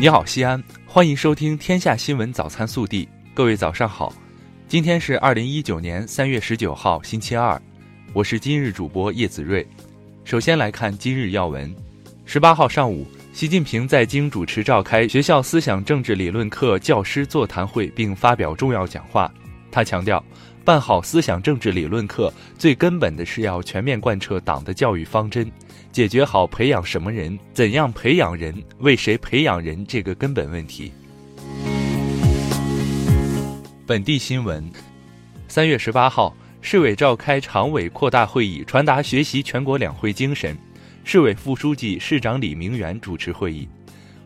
你好，西安，欢迎收听《天下新闻早餐速递》。各位早上好，今天是二零一九年三月十九号，星期二，我是今日主播叶子睿。首先来看今日要闻。十八号上午，习近平在京主持召开学校思想政治理论课教师座谈会，并发表重要讲话。他强调，办好思想政治理论课，最根本的是要全面贯彻党的教育方针。解决好培养什么人、怎样培养人、为谁培养人这个根本问题。本地新闻：三月十八号，市委召开常委扩大会议，传达学习全国两会精神。市委副书记、市长李明远主持会议。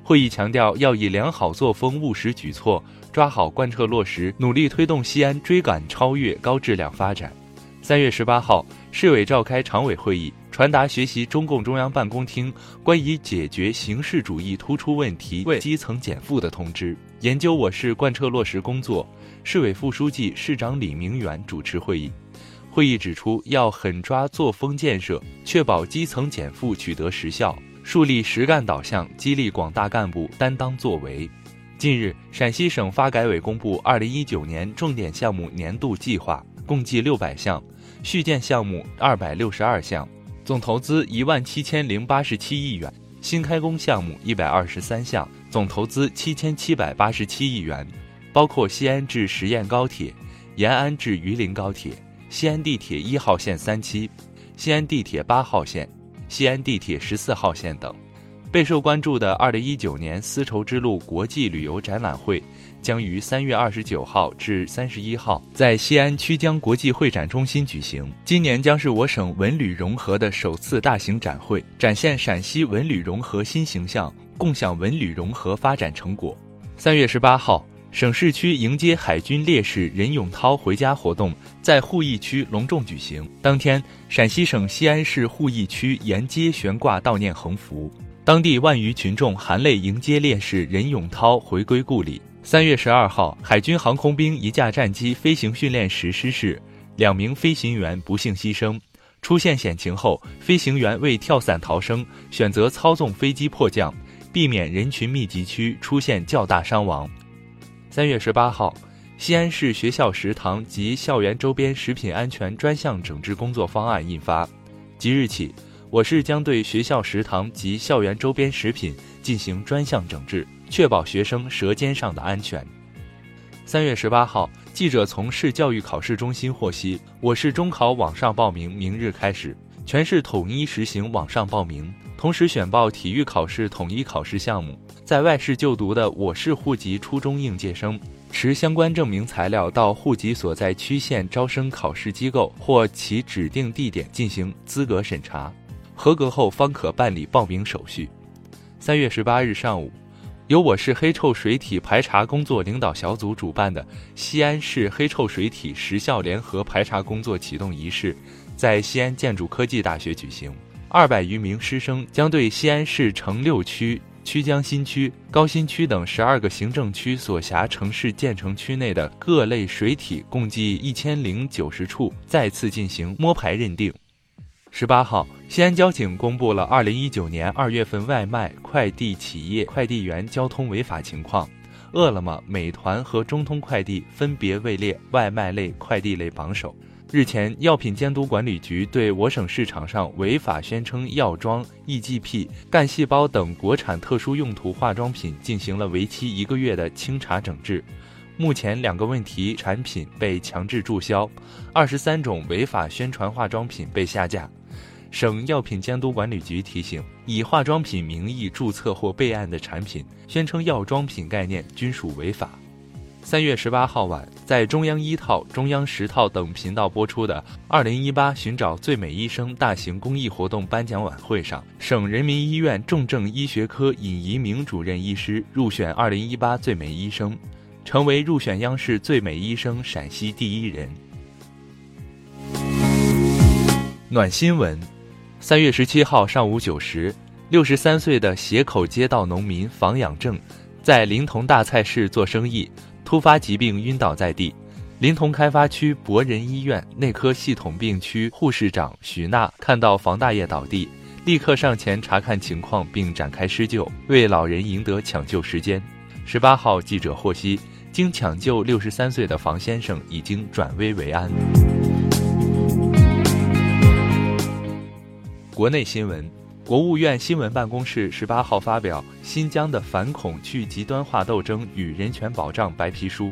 会议强调，要以良好作风务实举措，抓好贯彻落实，努力推动西安追赶超越高质量发展。三月十八号，市委召开常委会议。传达学习中共中央办公厅关于解决形式主义突出问题、为基层减负的通知。研究我市贯彻落实工作，市委副书记、市长李明远主持会议。会议指出，要狠抓作风建设，确保基层减负取得实效，树立实干导向，激励广大干部担当作为。近日，陕西省发改委公布二零一九年重点项目年度计划，共计六百项，续建项目二百六十二项。总投资一万七千零八十七亿元，新开工项目一百二十三项，总投资七千七百八十七亿元，包括西安至十堰高铁、延安至榆林高铁、西安地铁一号线三期、西安地铁八号线、西安地铁十四号线等。备受关注的二零一九年丝绸之路国际旅游展览会。将于三月二十九号至三十一号在西安曲江国际会展中心举行。今年将是我省文旅融合的首次大型展会，展现陕西文旅融合新形象，共享文旅融合发展成果。三月十八号，省市区迎接海军烈士任永涛回家活动在鄠邑区隆重举行。当天，陕西省西安市鄠邑区沿街悬挂悼念横幅，当地万余群众含泪迎接烈士任永涛回归故里。三月十二号，海军航空兵一架战机飞行训练时失事，两名飞行员不幸牺牲。出现险情后，飞行员为跳伞逃生，选择操纵飞机迫降，避免人群密集区出现较大伤亡。三月十八号，西安市学校食堂及校园周边食品安全专项整治工作方案印发，即日起，我市将对学校食堂及校园周边食品进行专项整治。确保学生舌尖上的安全。三月十八号，记者从市教育考试中心获悉，我市中考网上报名明日开始，全市统一实行网上报名，同时选报体育考试统一考试项目。在外市就读的我市户籍初中应届生，持相关证明材料到户籍所在区县招生考试机构或其指定地点进行资格审查，合格后方可办理报名手续。三月十八日上午。由我市黑臭水体排查工作领导小组主办的西安市黑臭水体实校联合排查工作启动仪式，在西安建筑科技大学举行。二百余名师生将对西安市城六区、曲江新区、高新区等十二个行政区所辖城市建成区内的各类水体共计一千零九十处再次进行摸排认定。十八号，西安交警公布了二零一九年二月份外卖、快递企业快递员交通违法情况。饿了么、美团和中通快递分别位列外卖类、快递类榜首。日前，药品监督管理局对我省市场上违法宣称药妆、EGP、干细胞等国产特殊用途化妆品进行了为期一个月的清查整治。目前，两个问题产品被强制注销，二十三种违法宣传化妆品被下架。省药品监督管理局提醒：以化妆品名义注册或备案的产品，宣称药妆品概念，均属违法。三月十八号晚，在中央一套、中央十套等频道播出的“二零一八寻找最美医生”大型公益活动颁奖晚会上，省人民医院重症医学科尹怡明主任医师入选二零一八最美医生，成为入选央视最美医生陕西第一人。暖新闻。三月十七号上午九时，六十三岁的斜口街道农民房养正，在临潼大菜市做生意，突发疾病晕倒在地。临潼开发区博仁医院内科系统病区护士长徐娜看到房大爷倒地，立刻上前查看情况，并展开施救，为老人赢得抢救时间。十八号，记者获悉，经抢救，六十三岁的房先生已经转危为安。国内新闻，国务院新闻办公室十八号发表《新疆的反恐去极端化斗争与人权保障白皮书》。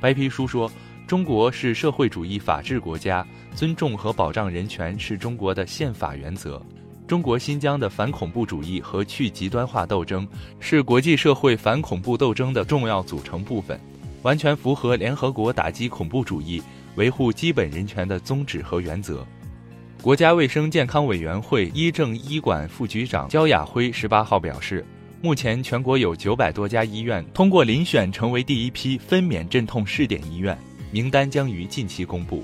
白皮书说，中国是社会主义法治国家，尊重和保障人权是中国的宪法原则。中国新疆的反恐怖主义和去极端化斗争是国际社会反恐怖斗争的重要组成部分，完全符合联合国打击恐怖主义、维护基本人权的宗旨和原则。国家卫生健康委员会医政医管副局长焦亚辉十八号表示，目前全国有九百多家医院通过遴选成为第一批分娩镇痛试点医院，名单将于近期公布。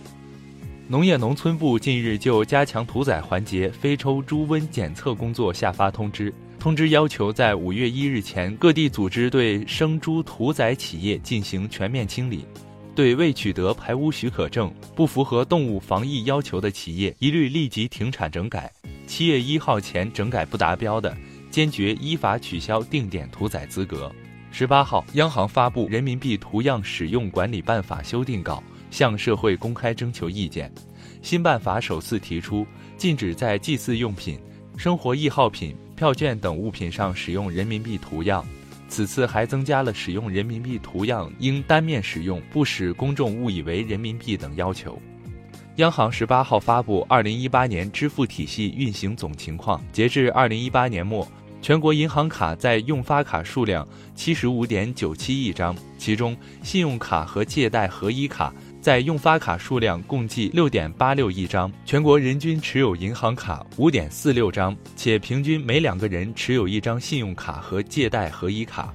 农业农村部近日就加强屠宰环节非抽猪瘟检测工作下发通知，通知要求在五月一日前，各地组织对生猪屠宰企业进行全面清理。对未取得排污许可证、不符合动物防疫要求的企业，一律立即停产整改。七月一号前整改不达标的，坚决依法取消定点屠宰资格。十八号，央行发布《人民币图样使用管理办法》修订稿，向社会公开征求意见。新办法首次提出，禁止在祭祀用品、生活易耗品、票券等物品上使用人民币图样。此次还增加了使用人民币图样应单面使用，不使公众误以为人民币等要求。央行十八号发布二零一八年支付体系运行总情况，截至二零一八年末，全国银行卡在用发卡数量七十五点九七亿张，其中信用卡和借贷合一卡。在用发卡数量共计六点八六亿张，全国人均持有银行卡五点四六张，且平均每两个人持有一张信用卡和借贷合一卡。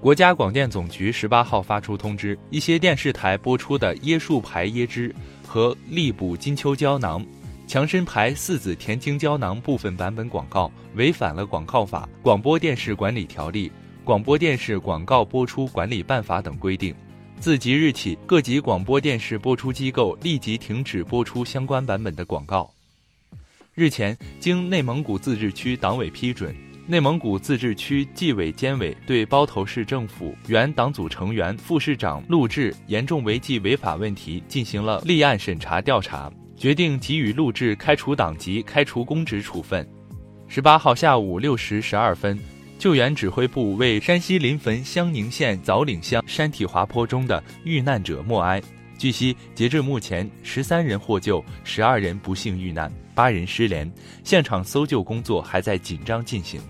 国家广电总局十八号发出通知，一些电视台播出的椰树牌椰汁和力补金秋胶囊、强身牌四子甜精胶囊部分版本广告，违反了广告法、广播电视管理条例、广播电视广告播出管理办法等规定。自即日起，各级广播电视播出机构立即停止播出相关版本的广告。日前，经内蒙古自治区党委批准，内蒙古自治区纪委监委对包头市政府原党组成员、副市长陆志严重违纪违法问题进行了立案审查调查，决定给予陆志开除党籍、开除公职处分。十八号下午六时十二分。救援指挥部为山西临汾乡宁县枣岭乡山体滑坡中的遇难者默哀。据悉，截至目前，十三人获救，十二人不幸遇难，八人失联，现场搜救工作还在紧张进行。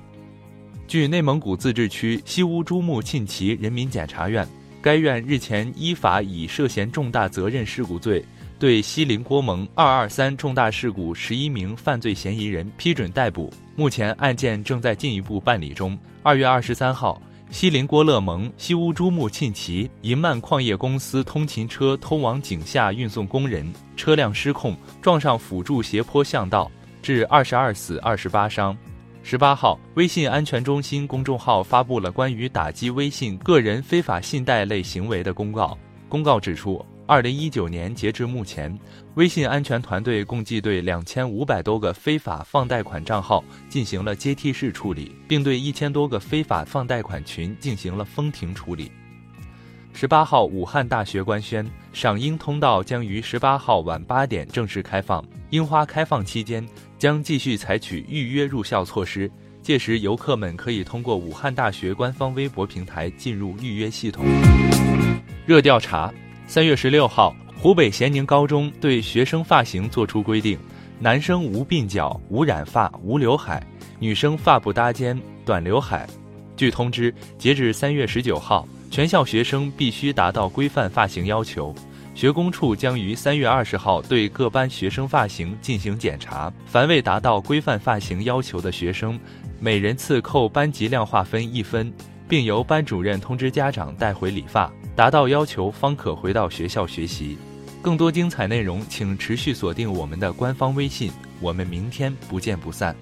据内蒙古自治区西乌珠穆沁旗人民检察院，该院日前依法以涉嫌重大责任事故罪。对西林郭盟二二三重大事故十一名犯罪嫌疑人批准逮捕，目前案件正在进一步办理中。二月二十三号，西林郭勒盟西乌珠穆沁旗银曼矿业公司通勤车通往井下运送工人，车辆失控撞上辅助斜坡巷道，致二十二死二十八伤。十八号，微信安全中心公众号发布了关于打击微信个人非法信贷类行为的公告。公告指出。二零一九年截至目前，微信安全团队共计对两千五百多个非法放贷款账号进行了阶梯式处理，并对一千多个非法放贷款群进行了封停处理。十八号，武汉大学官宣，赏樱通道将于十八号晚八点正式开放。樱花开放期间，将继续采取预约入校措施，届时游客们可以通过武汉大学官方微博平台进入预约系统。热调查。三月十六号，湖北咸宁高中对学生发型作出规定：男生无鬓角、无染发、无刘海；女生发不搭肩、短刘海。据通知，截至三月十九号，全校学生必须达到规范发型要求。学工处将于三月二十号对各班学生发型进行检查，凡未达到规范发型要求的学生，每人次扣班级量化分一分，并由班主任通知家长带回理发。达到要求方可回到学校学习。更多精彩内容，请持续锁定我们的官方微信。我们明天不见不散。